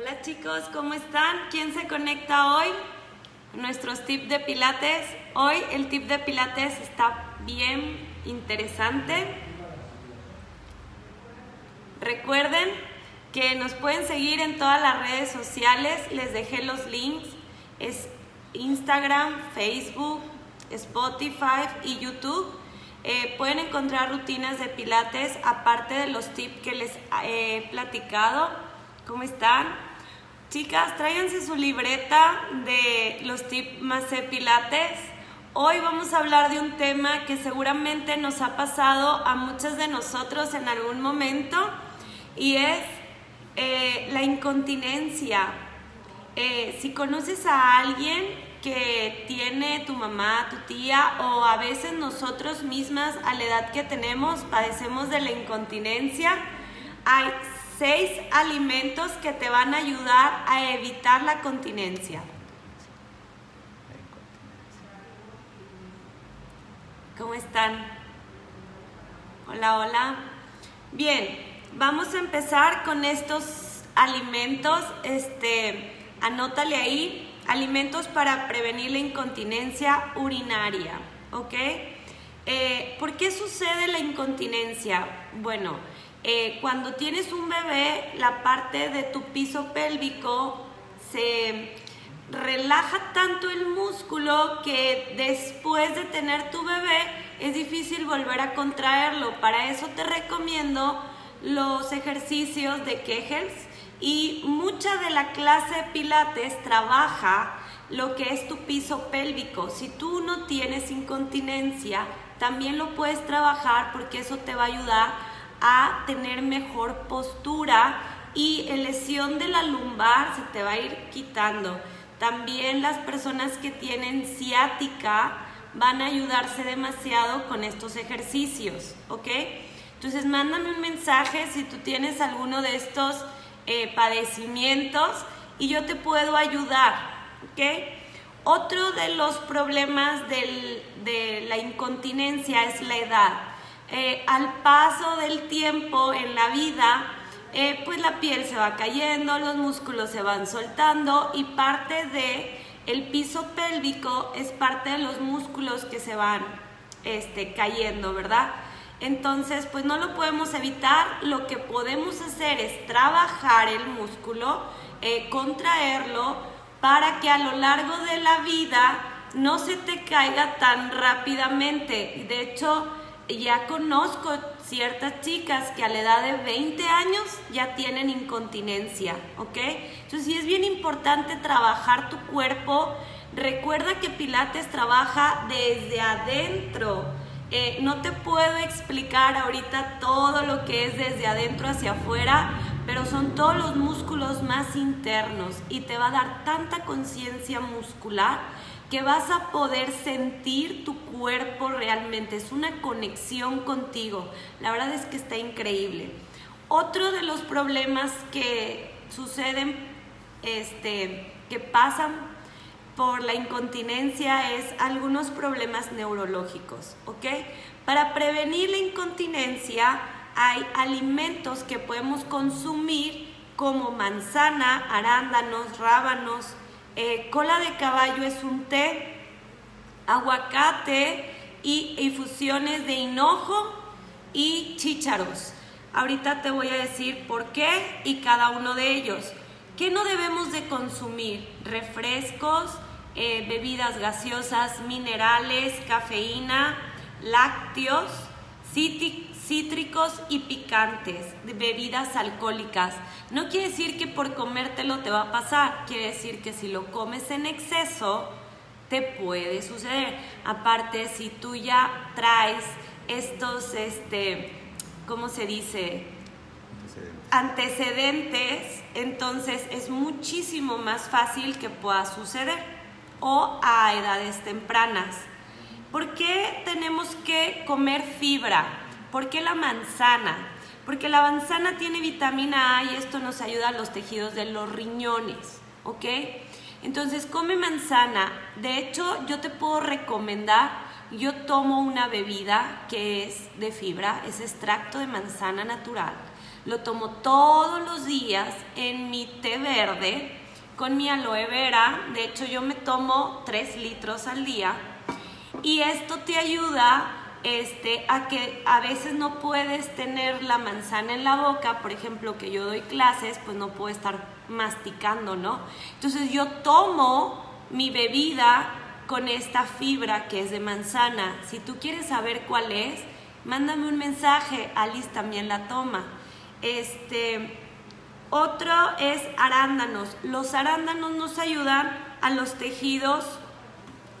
Hola chicos, ¿cómo están? ¿Quién se conecta hoy? Nuestros tips de pilates. Hoy el tip de pilates está bien interesante. Recuerden que nos pueden seguir en todas las redes sociales. Les dejé los links. Es Instagram, Facebook, Spotify y YouTube. Eh, pueden encontrar rutinas de pilates aparte de los tips que les he platicado. ¿Cómo están? Chicas, tráiganse su libreta de los tips más pilates. Hoy vamos a hablar de un tema que seguramente nos ha pasado a muchas de nosotros en algún momento y es eh, la incontinencia. Eh, si conoces a alguien que tiene tu mamá, tu tía o a veces nosotros mismas a la edad que tenemos padecemos de la incontinencia, hay seis alimentos que te van a ayudar a evitar la continencia. ¿Cómo están? Hola, hola. Bien, vamos a empezar con estos alimentos. Este, anótale ahí, alimentos para prevenir la incontinencia urinaria, ¿ok? Eh, ¿Por qué sucede la incontinencia? Bueno, eh, cuando tienes un bebé, la parte de tu piso pélvico se relaja tanto el músculo que después de tener tu bebé es difícil volver a contraerlo. Para eso te recomiendo los ejercicios de Kegels y mucha de la clase de Pilates trabaja lo que es tu piso pélvico. Si tú no tienes incontinencia, también lo puedes trabajar porque eso te va a ayudar a tener mejor postura y la lesión de la lumbar se te va a ir quitando. También las personas que tienen ciática van a ayudarse demasiado con estos ejercicios, ¿ok? Entonces mándame un mensaje si tú tienes alguno de estos eh, padecimientos y yo te puedo ayudar, ¿ok? Otro de los problemas de la incontinencia es la edad. Eh, al paso del tiempo en la vida, eh, pues la piel se va cayendo, los músculos se van soltando y parte de el piso pélvico es parte de los músculos que se van este, cayendo, ¿verdad? Entonces, pues no lo podemos evitar. Lo que podemos hacer es trabajar el músculo, eh, contraerlo, para que a lo largo de la vida no se te caiga tan rápidamente. De hecho, ya conozco ciertas chicas que a la edad de 20 años ya tienen incontinencia, ¿ok? Entonces sí es bien importante trabajar tu cuerpo. Recuerda que Pilates trabaja desde adentro. Eh, no te puedo explicar ahorita todo lo que es desde adentro hacia afuera, pero son todos los músculos más internos y te va a dar tanta conciencia muscular que vas a poder sentir tu cuerpo realmente. Es una conexión contigo. La verdad es que está increíble. Otro de los problemas que suceden, este, que pasan por la incontinencia es algunos problemas neurológicos, ¿ok? Para prevenir la incontinencia hay alimentos que podemos consumir como manzana, arándanos, rábanos, eh, cola de caballo es un té, aguacate y infusiones de hinojo y chícharos. Ahorita te voy a decir por qué y cada uno de ellos. ¿Qué no debemos de consumir? Refrescos, eh, bebidas gaseosas, minerales, cafeína, lácteos, cítricos y picantes, bebidas alcohólicas. No quiere decir que por comértelo te va a pasar, quiere decir que si lo comes en exceso, te puede suceder. Aparte, si tú ya traes estos, este, ¿cómo se dice? Antecedentes, entonces es muchísimo más fácil que pueda suceder o a edades tempranas. ¿Por qué tenemos que comer fibra? ¿Por qué la manzana? Porque la manzana tiene vitamina A y esto nos ayuda a los tejidos de los riñones, ¿ok? Entonces come manzana. De hecho, yo te puedo recomendar, yo tomo una bebida que es de fibra, es extracto de manzana natural. lo tomo todos los días en mi té verde con mi aloe vera. De hecho, yo me tomo 3 litros al día. Y esto te ayuda este, a que a veces no puedes tener la manzana en la boca, por ejemplo, que yo doy clases, pues no puedo estar masticando, ¿no? Entonces yo tomo mi bebida con esta fibra que es de manzana. Si tú quieres saber cuál es, mándame un mensaje, Alice también la toma. Este, otro es arándanos. Los arándanos nos ayudan a los tejidos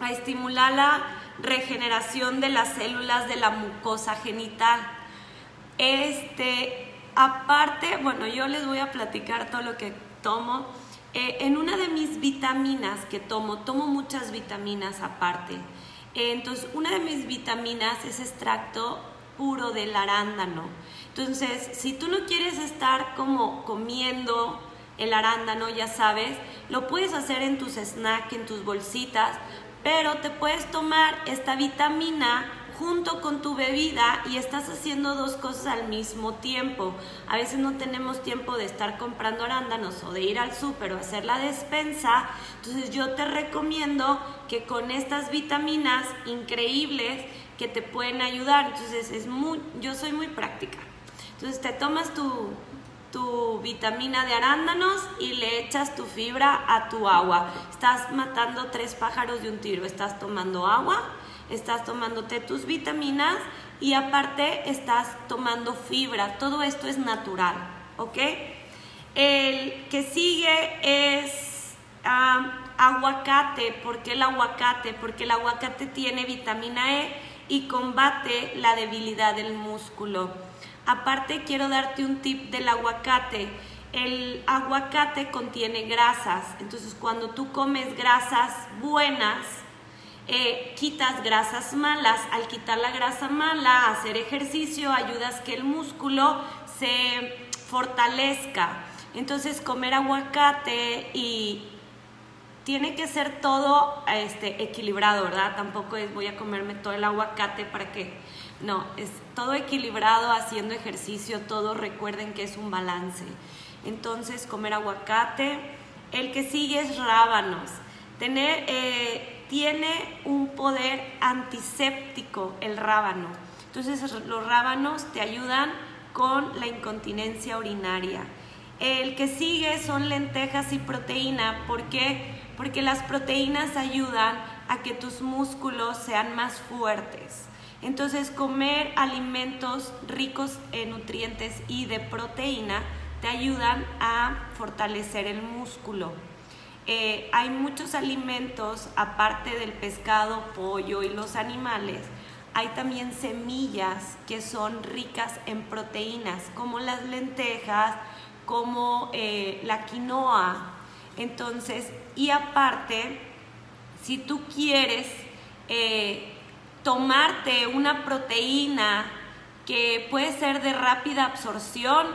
a estimular la regeneración de las células de la mucosa genital. Este, aparte, bueno, yo les voy a platicar todo lo que tomo. Eh, en una de mis vitaminas que tomo, tomo muchas vitaminas aparte. Eh, entonces, una de mis vitaminas es extracto puro del arándano. Entonces, si tú no quieres estar como comiendo el arándano, ya sabes, lo puedes hacer en tus snacks, en tus bolsitas, pero te puedes tomar esta vitamina junto con tu bebida y estás haciendo dos cosas al mismo tiempo. A veces no tenemos tiempo de estar comprando arándanos o de ir al súper o hacer la despensa. Entonces yo te recomiendo que con estas vitaminas increíbles que te pueden ayudar, entonces es muy, yo soy muy práctica. Entonces te tomas tu, tu vitamina de arándanos y le echas tu fibra a tu agua. Estás matando tres pájaros de un tiro. Estás tomando agua, estás tomándote tus vitaminas y aparte estás tomando fibra. Todo esto es natural, ¿ok? El que sigue es aguacate. ¿Por qué el aguacate? Porque el aguacate tiene vitamina E y combate la debilidad del músculo. Aparte quiero darte un tip del aguacate. El aguacate contiene grasas, entonces cuando tú comes grasas buenas, eh, quitas grasas malas. Al quitar la grasa mala, hacer ejercicio, ayudas que el músculo se fortalezca. Entonces comer aguacate y tiene que ser todo este, equilibrado, ¿verdad? Tampoco es voy a comerme todo el aguacate para que no, es todo equilibrado, haciendo ejercicio, todo recuerden que es un balance. Entonces, comer aguacate. El que sigue es rábanos. Tener, eh, tiene un poder antiséptico el rábano. Entonces, los rábanos te ayudan con la incontinencia urinaria. El que sigue son lentejas y proteína. ¿Por qué? Porque las proteínas ayudan a que tus músculos sean más fuertes. Entonces, comer alimentos ricos en nutrientes y de proteína te ayudan a fortalecer el músculo. Eh, hay muchos alimentos, aparte del pescado, pollo y los animales, hay también semillas que son ricas en proteínas, como las lentejas, como eh, la quinoa. Entonces, y aparte, si tú quieres eh, tomarte una proteína que puede ser de rápida absorción,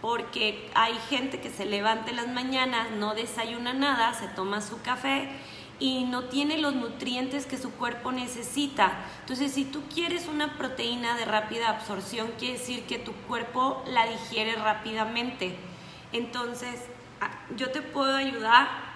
porque hay gente que se levanta en las mañanas, no desayuna nada, se toma su café y no tiene los nutrientes que su cuerpo necesita. Entonces, si tú quieres una proteína de rápida absorción, quiere decir que tu cuerpo la digiere rápidamente. Entonces, ah, yo te puedo ayudar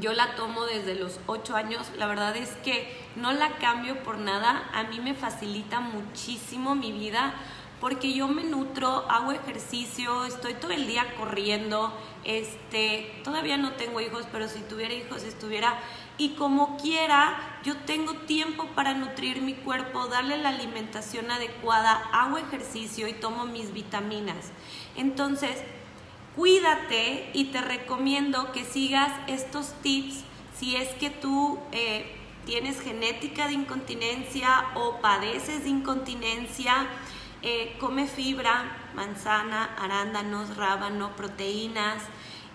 yo la tomo desde los 8 años. La verdad es que no la cambio por nada. A mí me facilita muchísimo mi vida porque yo me nutro, hago ejercicio, estoy todo el día corriendo. Este, todavía no tengo hijos, pero si tuviera hijos estuviera y como quiera, yo tengo tiempo para nutrir mi cuerpo, darle la alimentación adecuada, hago ejercicio y tomo mis vitaminas. Entonces, Cuídate y te recomiendo que sigas estos tips si es que tú eh, tienes genética de incontinencia o padeces de incontinencia. Eh, come fibra, manzana, arándanos, rábano, proteínas.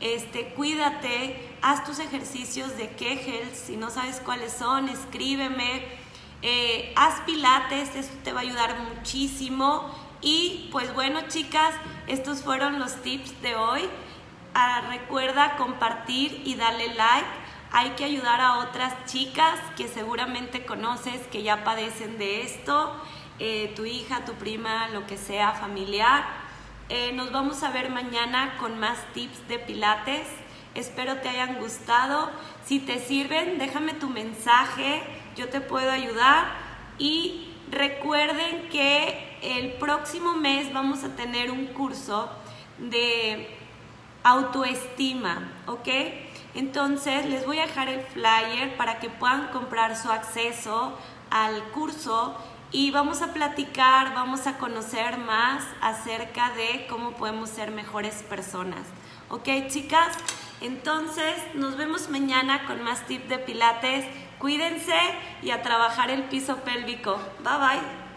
Este, cuídate, haz tus ejercicios de Kegel, si no sabes cuáles son, escríbeme. Eh, haz pilates, eso te va a ayudar muchísimo y pues bueno, chicas, estos fueron los tips de hoy. Ah, recuerda compartir y darle like. Hay que ayudar a otras chicas que seguramente conoces que ya padecen de esto, eh, tu hija, tu prima, lo que sea, familiar. Eh, nos vamos a ver mañana con más tips de pilates. Espero te hayan gustado. Si te sirven, déjame tu mensaje. Yo te puedo ayudar. Y recuerden que el próximo mes vamos a tener un curso de autoestima, ¿ok? Entonces les voy a dejar el flyer para que puedan comprar su acceso al curso y vamos a platicar, vamos a conocer más acerca de cómo podemos ser mejores personas. ¿Ok, chicas? Entonces nos vemos mañana con más tips de pilates. Cuídense y a trabajar el piso pélvico. Bye bye.